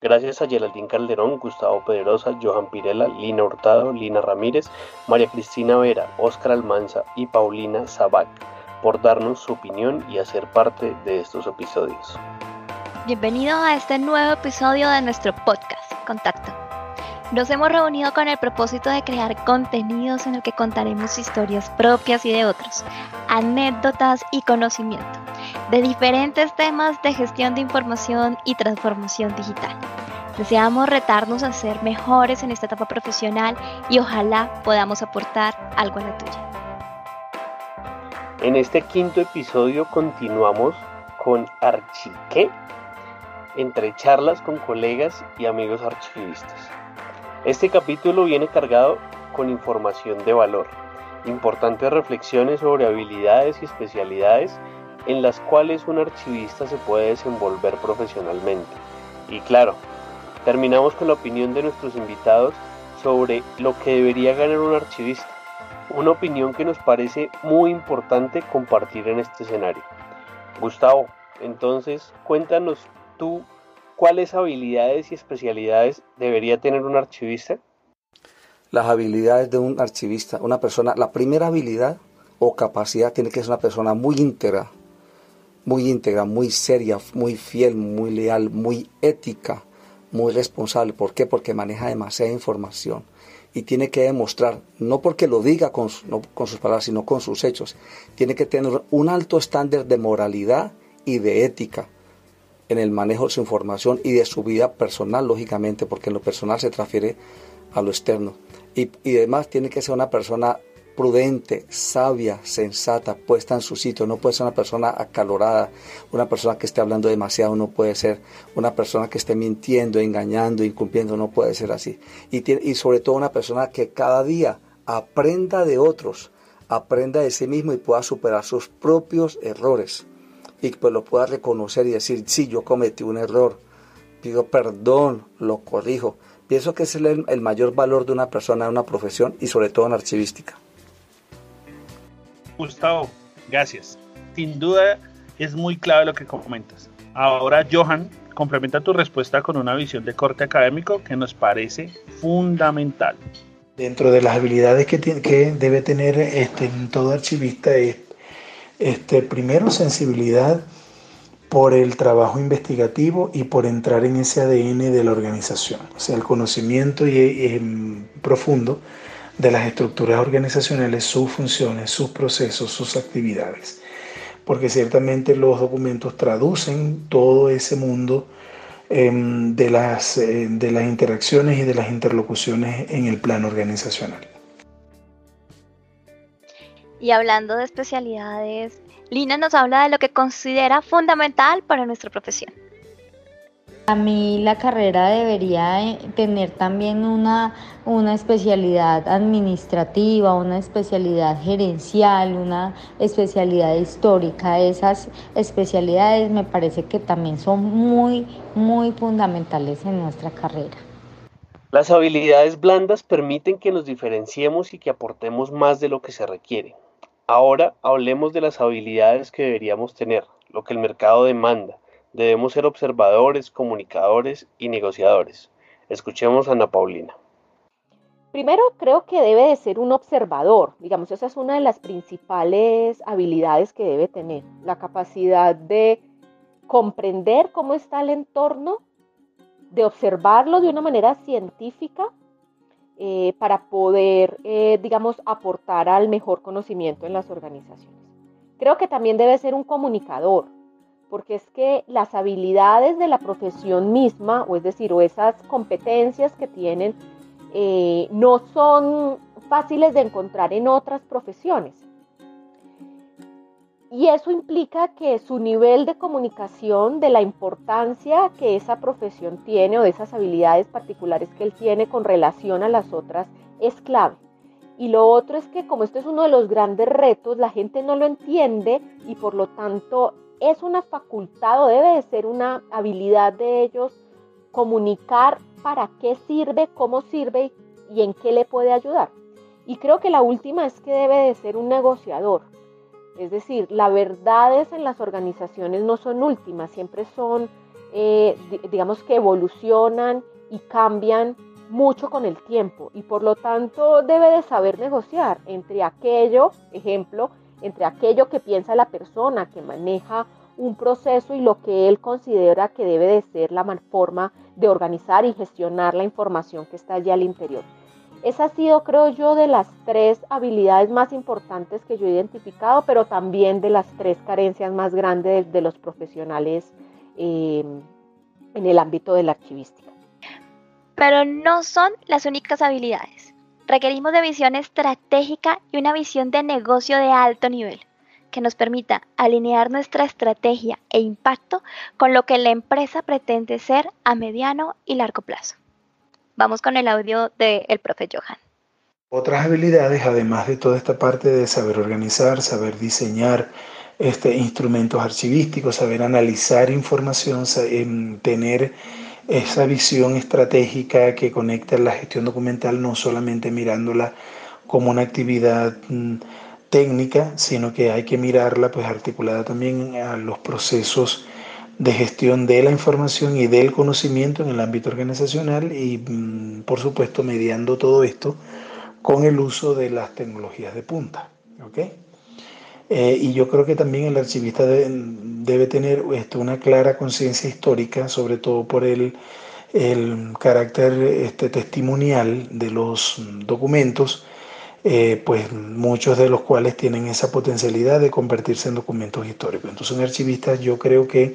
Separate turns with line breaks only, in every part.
Gracias a Geraldine Calderón, Gustavo Pedrosa, Johan Pirela, Lina Hurtado, Lina Ramírez, María Cristina Vera, Óscar Almanza y Paulina Sabac por darnos su opinión y hacer parte de estos episodios.
Bienvenido a este nuevo episodio de nuestro podcast, Contacto. Nos hemos reunido con el propósito de crear contenidos en el que contaremos historias propias y de otros, anécdotas y conocimiento de diferentes temas de gestión de información y transformación digital. Deseamos retarnos a ser mejores en esta etapa profesional y ojalá podamos aportar algo a la tuya.
En este quinto episodio continuamos con Archique, entre charlas con colegas y amigos archivistas. Este capítulo viene cargado con información de valor, importantes reflexiones sobre habilidades y especialidades en las cuales un archivista se puede desenvolver profesionalmente. Y claro, terminamos con la opinión de nuestros invitados sobre lo que debería ganar un archivista, una opinión que nos parece muy importante compartir en este escenario. Gustavo, entonces cuéntanos tú cuáles habilidades y especialidades debería tener un archivista.
Las habilidades de un archivista, una persona, la primera habilidad o capacidad tiene que ser una persona muy íntegra, muy íntegra, muy seria, muy fiel, muy leal, muy ética, muy responsable. ¿Por qué? Porque maneja demasiada información y tiene que demostrar, no porque lo diga con, con sus palabras, sino con sus hechos, tiene que tener un alto estándar de moralidad y de ética en el manejo de su información y de su vida personal, lógicamente, porque en lo personal se transfiere a lo externo. Y, y además tiene que ser una persona prudente, sabia, sensata, puesta en su sitio. No puede ser una persona acalorada, una persona que esté hablando demasiado, no puede ser una persona que esté mintiendo, engañando, incumpliendo, no puede ser así. Y, y sobre todo una persona que cada día aprenda de otros, aprenda de sí mismo y pueda superar sus propios errores. Y pues lo pueda reconocer y decir, sí, yo cometí un error, pido perdón, lo corrijo. Pienso que ese es el mayor valor de una persona, de una profesión y sobre todo en archivística.
Gustavo, gracias. Sin duda es muy clave lo que comentas. Ahora, Johan, complementa tu respuesta con una visión de corte académico que nos parece fundamental.
Dentro de las habilidades que, que debe tener este, todo archivista es, este, primero, sensibilidad por el trabajo investigativo y por entrar en ese ADN de la organización, o sea, el conocimiento y, profundo de las estructuras organizacionales, sus funciones, sus procesos, sus actividades. Porque ciertamente los documentos traducen todo ese mundo em, de, las, eh, de las interacciones y de las interlocuciones en el plano organizacional.
Y hablando de especialidades, Lina nos habla de lo que considera fundamental para nuestra profesión.
A mí la carrera debería eh, tener también una, una especialidad administrativa, una especialidad gerencial, una especialidad histórica. Esas especialidades me parece que también son muy, muy fundamentales en nuestra carrera.
Las habilidades blandas permiten que nos diferenciemos y que aportemos más de lo que se requiere. Ahora hablemos de las habilidades que deberíamos tener, lo que el mercado demanda Debemos ser observadores, comunicadores y negociadores. Escuchemos a Ana Paulina.
Primero, creo que debe de ser un observador. Digamos, esa es una de las principales habilidades que debe tener. La capacidad de comprender cómo está el entorno, de observarlo de una manera científica eh, para poder, eh, digamos, aportar al mejor conocimiento en las organizaciones. Creo que también debe ser un comunicador porque es que las habilidades de la profesión misma, o es decir, o esas competencias que tienen, eh, no son fáciles de encontrar en otras profesiones. Y eso implica que su nivel de comunicación, de la importancia que esa profesión tiene o de esas habilidades particulares que él tiene con relación a las otras, es clave. Y lo otro es que como esto es uno de los grandes retos, la gente no lo entiende y por lo tanto es una facultad o debe de ser una habilidad de ellos comunicar para qué sirve, cómo sirve y en qué le puede ayudar. Y creo que la última es que debe de ser un negociador. Es decir, las verdades en las organizaciones no son últimas, siempre son eh, digamos que evolucionan y cambian mucho con el tiempo y por lo tanto debe de saber negociar entre aquello, ejemplo, entre aquello que piensa la persona que maneja un proceso y lo que él considera que debe de ser la forma de organizar y gestionar la información que está allí al interior. Esa ha sido, creo yo, de las tres habilidades más importantes que yo he identificado, pero también de las tres carencias más grandes de, los profesionales eh, en el ámbito de la archivística.
Pero no son las únicas habilidades. Requerimos de visión estratégica y una visión de negocio de alto nivel que nos permita alinear nuestra estrategia e impacto con lo que la empresa pretende ser a mediano y largo plazo. Vamos con el audio del el profe Johan.
Otras habilidades, además de toda esta parte de saber organizar, saber diseñar este, instrumentos archivísticos, saber analizar información, em, tener esa visión estratégica que conecta la gestión documental, no solamente mirándola como una actividad mm, técnica, sino que hay que mirarla pues articulada también a los procesos de gestión de la información y del conocimiento en el ámbito organizacional y mm, por supuesto mediando todo esto con el uso de las tecnologías de punta. Eh, y yo creo que también el archivista debe tener una clara conciencia histórica, sobre todo por el, el carácter este, testimonial de los documentos, eh, pues muchos de los cuales tienen esa potencialidad de convertirse en documentos históricos. Entonces un archivista yo creo que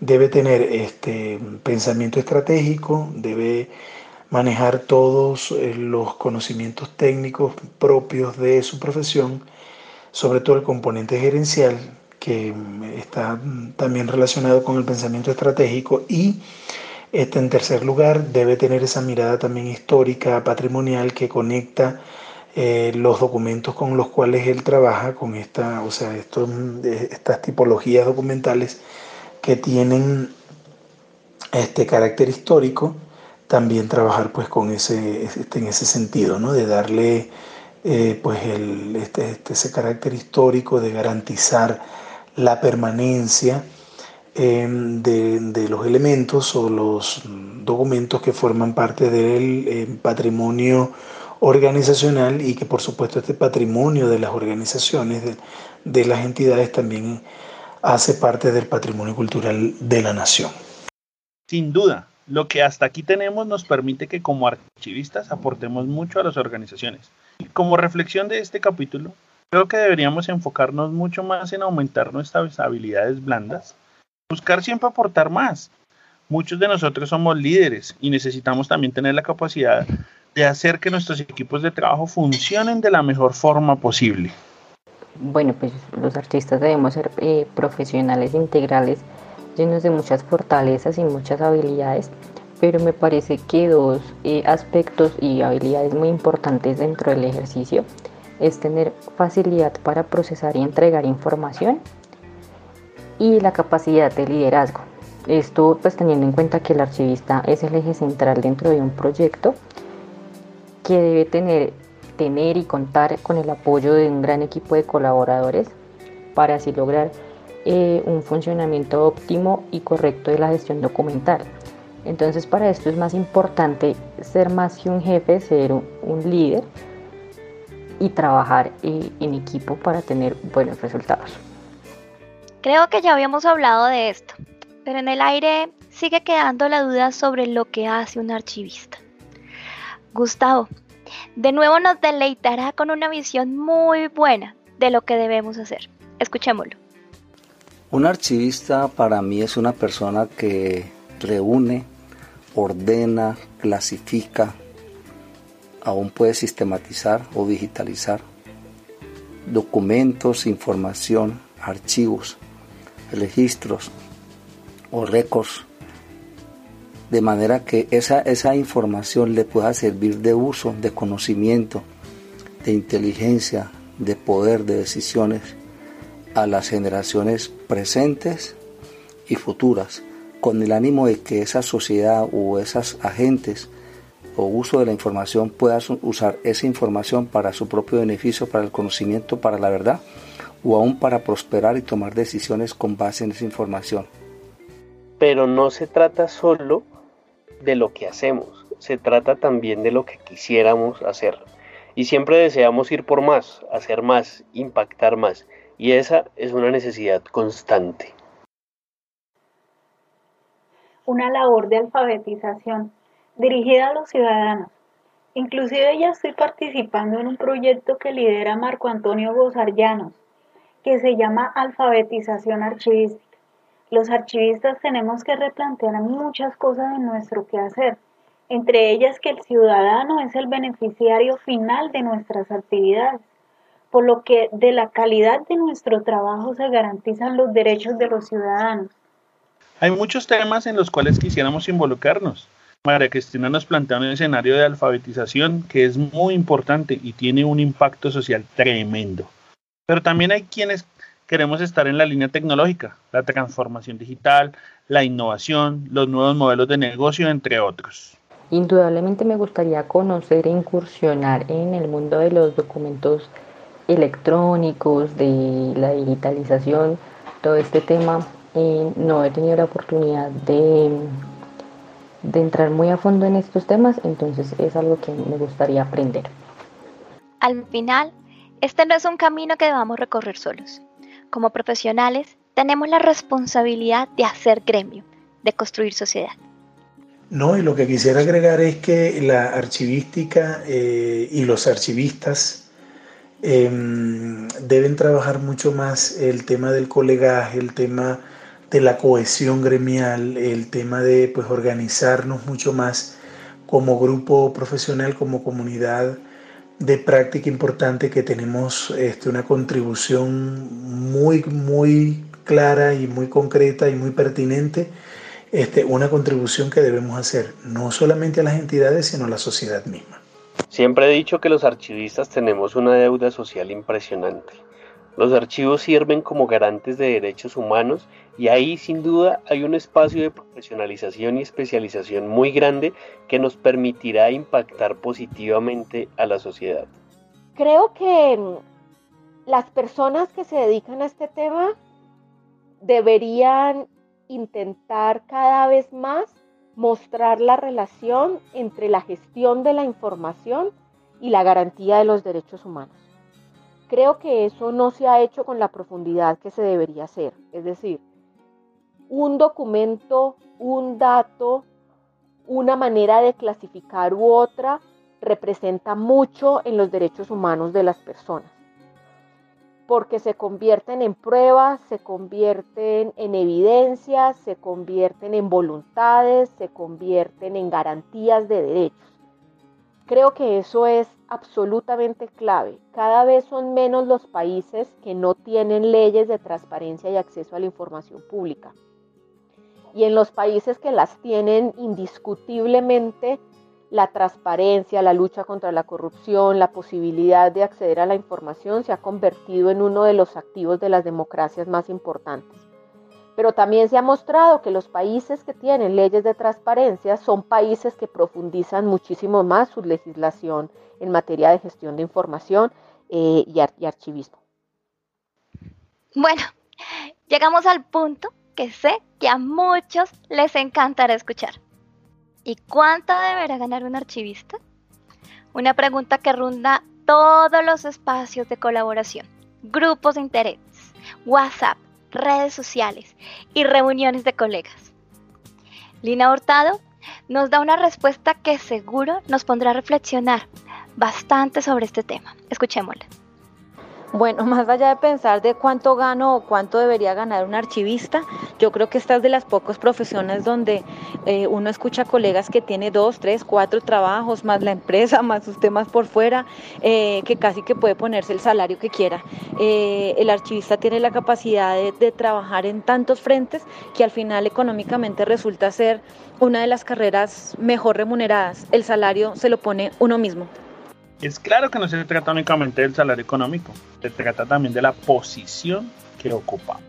debe tener este pensamiento estratégico, debe manejar todos eh, los conocimientos técnicos propios de su profesión, sobre todo el componente gerencial, que está también relacionado con el pensamiento estratégico y este, en tercer lugar debe tener esa mirada también histórica, patrimonial, que conecta eh, los documentos con los cuales él trabaja, con esta, o sea, estas tipologías documentales que tienen este carácter histórico, también trabajar pues con ese, este, en ese sentido, ¿no? de darle eh, pues el, este, este, ese carácter histórico de garantizar la permanencia em, de, los elementos o los documentos que forman parte del em, patrimonio organizacional y que por supuesto este patrimonio de las organizaciones, de, de las entidades también hace parte del patrimonio cultural de la nación.
Sin duda, lo que hasta aquí tenemos nos permite que como archivistas aportemos mucho a las organizaciones como reflexión de este capítulo, creo que deberíamos enfocarnos mucho más en aumentar nuestras habilidades blandas, buscar siempre aportar más. Muchos de nosotros somos líderes y necesitamos también tener la capacidad de hacer que nuestros equipos de trabajo funcionen de la mejor forma posible.
Bueno, pues los artistas debemos ser eh, profesionales integrales, llenos de muchas fortalezas y muchas habilidades pero me parece que dos eh, aspectos y habilidades muy importantes dentro del ejercicio es tener facilidad para procesar y entregar información y la capacidad de liderazgo. Esto pues teniendo en cuenta que el archivista es el eje central dentro de un proyecto que debe tener, tener y contar con el apoyo de un gran equipo de colaboradores para así lograr eh, un funcionamiento óptimo y correcto de la gestión documental. Entonces para esto es más importante ser más que un jefe, ser un, líder y trabajar eh, en equipo para tener buenos resultados.
Creo que ya habíamos hablado de esto, pero en el aire sigue quedando la duda sobre lo que hace un archivista. Gustavo, de nuevo nos deleitará con una visión muy buena de lo que debemos hacer. Escuchémoslo.
Un archivista para mí es una persona que reúne, ordena, clasifica, aún puede sistematizar o digitalizar documentos, información, archivos, registros o récords, de manera que esa, esa información le pueda servir de uso, de conocimiento, de inteligencia, de poder, de decisiones a las generaciones presentes y futuras con el ánimo de que esa sociedad o esas agentes o uso de la información puedan usar esa información para su propio beneficio, para el conocimiento, para la verdad, o aún para prosperar y tomar decisiones con base en esa información.
pero no se trata solo de lo que hacemos, se trata también de lo que quisiéramos hacer. Y siempre deseamos ir por más, hacer más, impactar más. Y esa es una necesidad constante.
Una labor de alfabetización dirigida a los ciudadanos. Inclusive ya estoy participando en un proyecto que lidera Marco Antonio Gozarllanos, que se llama Alfabetización Archivística. Los archivistas tenemos que replantear muchas cosas en nuestro quehacer, entre ellas que el ciudadano es el beneficiario final de nuestras actividades, por lo que de la calidad de nuestro trabajo se garantizan los derechos de los ciudadanos.
Hay muchos temas en los cuales quisiéramos involucrarnos. María Cristina nos plantea un escenario de alfabetización que es muy importante y tiene un impacto social tremendo. Pero también hay quienes queremos estar en la línea tecnológica, la transformación digital, la innovación, los nuevos modelos de negocio, entre otros.
Indudablemente me gustaría conocer e incursionar en el mundo de los documentos electrónicos, de la digitalización, todo este tema. Eh, no he tenido la oportunidad de, de entrar muy a fondo en estos temas, entonces es algo que me gustaría aprender.
Al final, este no es un camino que debamos recorrer solos como profesionales, tenemos la responsabilidad de hacer gremio, de construir sociedad.
No, y lo que quisiera agregar es que la archivística eh, y los archivistas em, deben trabajar mucho más el tema del colegaje, el tema de la cohesión gremial, el tema de pues, organizarnos mucho más como grupo profesional, como comunidad de práctica importante que tenemos este, una contribución muy, muy clara y muy concreta y muy pertinente, este, una contribución que debemos hacer no solamente a las entidades, sino a la sociedad misma.
Siempre he dicho que los archivistas tenemos una deuda social impresionante. Los archivos sirven como garantes de derechos humanos y ahí sin duda hay un espacio de profesionalización y especialización muy grande que nos permitirá impactar positivamente a la sociedad.
Creo que mm, las personas que se dedican a este tema deberían intentar cada vez más mostrar la relación entre la gestión de la información y la garantía de los derechos humanos. Creo que eso no se ha hecho con la profundidad que se debería hacer. Es decir, un documento, un dato, una manera de clasificar u otra representa mucho en los derechos humanos de las personas, porque se convierten en pruebas, se convierten en evidencias, se convierten en voluntades, se convierten en garantías de derechos. Creo que eso es absolutamente clave. Cada vez son menos los países que no tienen leyes de transparencia y acceso a la información pública. Y en los países que las tienen, indiscutiblemente, la transparencia, la lucha contra la corrupción, la posibilidad de acceder a la información se ha convertido en uno de los activos de las democracias más importantes. Pero también se ha mostrado que los países que tienen leyes de transparencia son países que profundizan muchísimo más su legislación en materia de gestión de información eh, y, archivismo.
Bueno, llegamos al punto que sé que a muchos les encantará escuchar. ¿Y cuánto deberá ganar un archivista? Una pregunta que ronda todos los espacios de colaboración, grupos de interés, WhatsApp, redes sociales y reuniones de colegas. Lina Hurtado nos da una respuesta que seguro nos pondrá a reflexionar bastante sobre este tema. Escuchémosla.
Bueno, más allá de pensar de cuánto gano o cuánto debería ganar un archivista, yo creo que esta es de las pocas profesiones donde eh, uno escucha colegas que tiene dos, tres, cuatro trabajos, más la empresa, más sus temas por fuera, eh, que casi que puede ponerse el salario que quiera. Eh, el archivista tiene la capacidad de trabajar en tantos frentes que al final económicamente resulta ser una de las carreras mejor remuneradas. El salario se lo pone uno mismo.
Es claro que no se trata únicamente del salario económico, se trata también de la posición que ocupa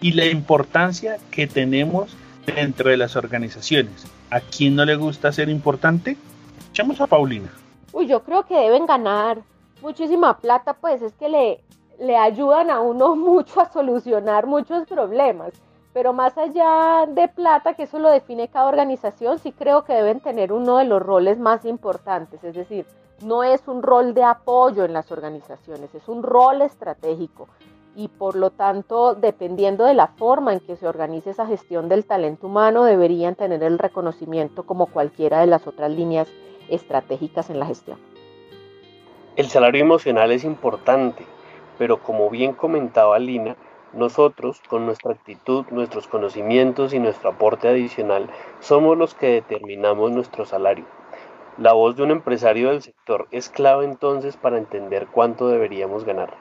y la importancia que tenemos dentro de las organizaciones. ¿A quién no le gusta ser importante? Echamos a Paulina.
Uy, yo creo que deben ganar muchísima plata, pues es que le, le ayudan a uno mucho a solucionar muchos problemas. Pero más allá de plata, que eso lo define cada organización, sí creo que deben tener uno de los roles más importantes, es decir, no es un rol de apoyo en las organizaciones, es un rol estratégico y por lo tanto, dependiendo de la forma en que se organice esa gestión del talento humano, deberían tener el reconocimiento como cualquiera de las otras líneas estratégicas en la gestión.
El salario emocional es importante, pero como bien comentaba Lina, nosotros, con nuestra actitud, nuestros conocimientos y nuestro aporte adicional, somos los que determinamos nuestro salario. La voz de un empresario del sector es clave entonces para entender cuánto deberíamos ganar.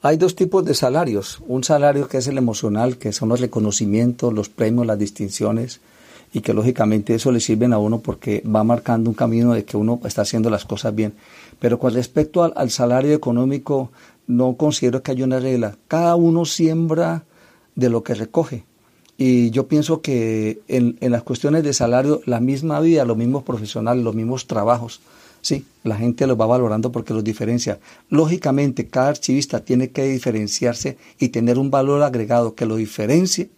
Hay dos tipos de salarios. Un salario que es el emocional, que son los reconocimientos, los premios, las distinciones, y que lógicamente eso le sirven a uno porque va marcando un camino de que uno está haciendo las cosas bien. Pero con respecto al, salario económico, no considero que haya una regla. Cada uno siembra de lo que recoge. Y yo pienso que en, en las cuestiones de salario, la misma vida, los mismos profesionales, los mismos trabajos, sí, la gente los va valorando porque los diferencia. Lógicamente, cada archivista tiene que diferenciarse y tener un valor agregado que lo diferencie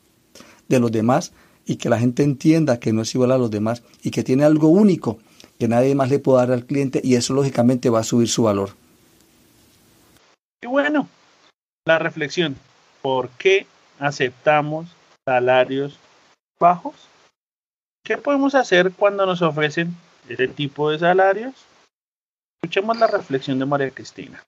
de los demás y que la gente entienda que no es igual a los demás y que tiene algo único que nadie más le puede dar al cliente y eso lógicamente va a subir su valor.
Y bueno, la reflexión, ¿por qué aceptamos salarios bajos? ¿Qué podemos hacer cuando nos ofrecen ese tipo de salarios? Escuchemos la reflexión de María Cristina.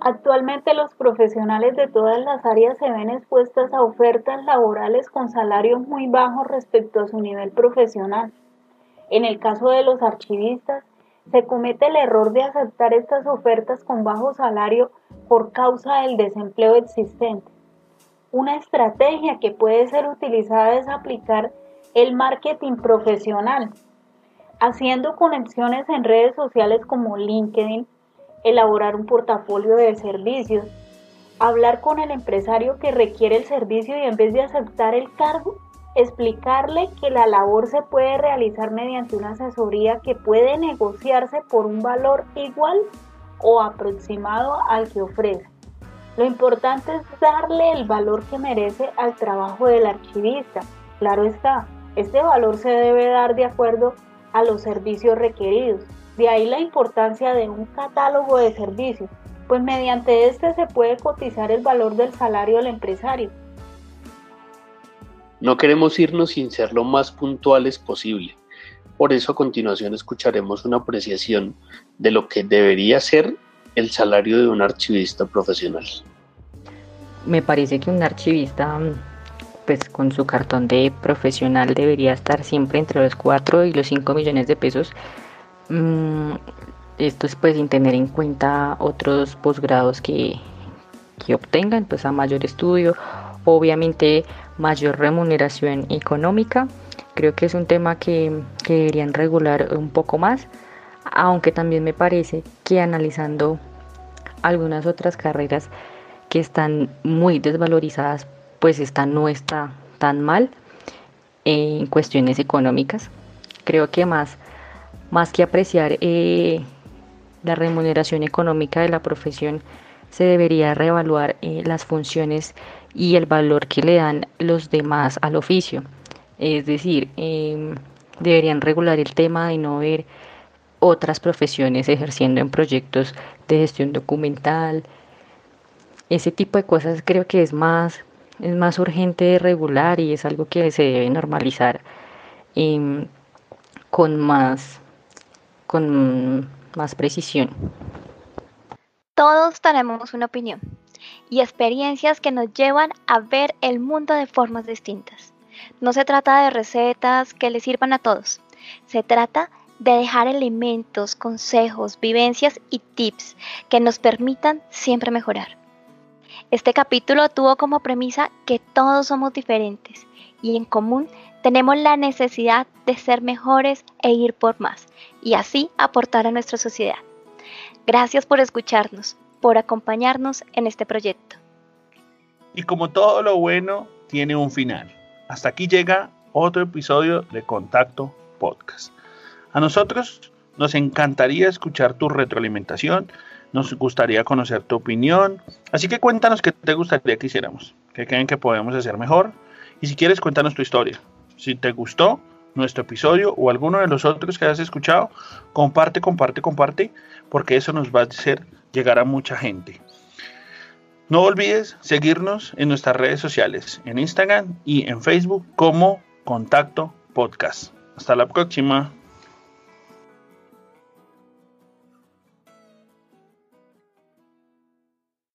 Actualmente los profesionales de todas las áreas se ven expuestas a ofertas laborales con salarios muy bajos respecto a su nivel profesional. En el caso de los archivistas, se comete el error de aceptar estas ofertas con bajo salario por causa del desempleo existente. Una estrategia que puede ser utilizada es aplicar el marketing profesional, haciendo conexiones en redes sociales como LinkedIn, elaborar un portafolio de servicios, hablar con el empresario que requiere el servicio y en vez de aceptar el cargo, explicarle que la labor se puede realizar mediante una asesoría que puede negociarse por un valor igual o aproximado al que ofrece. Lo importante es darle el valor que merece al trabajo del archivista. Claro está, este valor se debe dar de acuerdo a los servicios requeridos. De ahí la importancia de un catálogo de servicios, pues mediante este se puede cotizar el valor del salario del empresario.
No queremos irnos sin ser lo más puntuales posible. Por eso a continuación escucharemos una apreciación de lo que debería ser el salario de un archivista profesional.
Me parece que un archivista pues con su cartón de profesional debería estar siempre entre los 4 y los 5 millones de pesos Mm, esto es pues sin tener en cuenta otros posgrados que, que obtengan pues a mayor estudio, obviamente mayor remuneración económica. Creo que es un tema que, que deberían regular un poco más, aunque también me parece que analizando algunas otras carreras que están muy desvalorizadas, pues esta no está tan mal en cuestiones económicas. Creo que más más que apreciar eh, la remuneración económica de la profesión, se debería reevaluar eh, las funciones y el valor que le dan los demás al oficio. Es decir, em, deberían regular el tema de no ver otras profesiones ejerciendo en proyectos de gestión documental. Ese tipo de cosas creo que es más, es más urgente regular y es algo que se debe normalizar em, con más con más precisión.
Todos tenemos una opinión y experiencias que nos llevan a ver el mundo de formas distintas. No se trata de recetas que le sirvan a todos. Se trata de dejar elementos, consejos, vivencias y tips que nos permitan siempre mejorar. Este capítulo tuvo como premisa que todos somos diferentes y en común tenemos la necesidad de ser mejores e ir por más y así aportar a nuestra sociedad. Gracias por escucharnos, por acompañarnos en este proyecto.
Y como todo lo bueno, tiene un final. Hasta aquí llega otro episodio de Contacto Podcast. A nosotros nos encantaría escuchar tu retroalimentación, nos gustaría conocer tu opinión, así que cuéntanos qué te gustaría que hiciéramos, qué creen que podemos hacer mejor Y si quieres, cuéntanos tu historia. Si te gustó nuestro episodio o alguno de los otros que hayas escuchado, comparte, comparte, comparte, porque eso nos va a hacer llegar a mucha gente. No olvides seguirnos en nuestras redes sociales, en Instagram y en Facebook como Contacto Podcast. Hasta la próxima.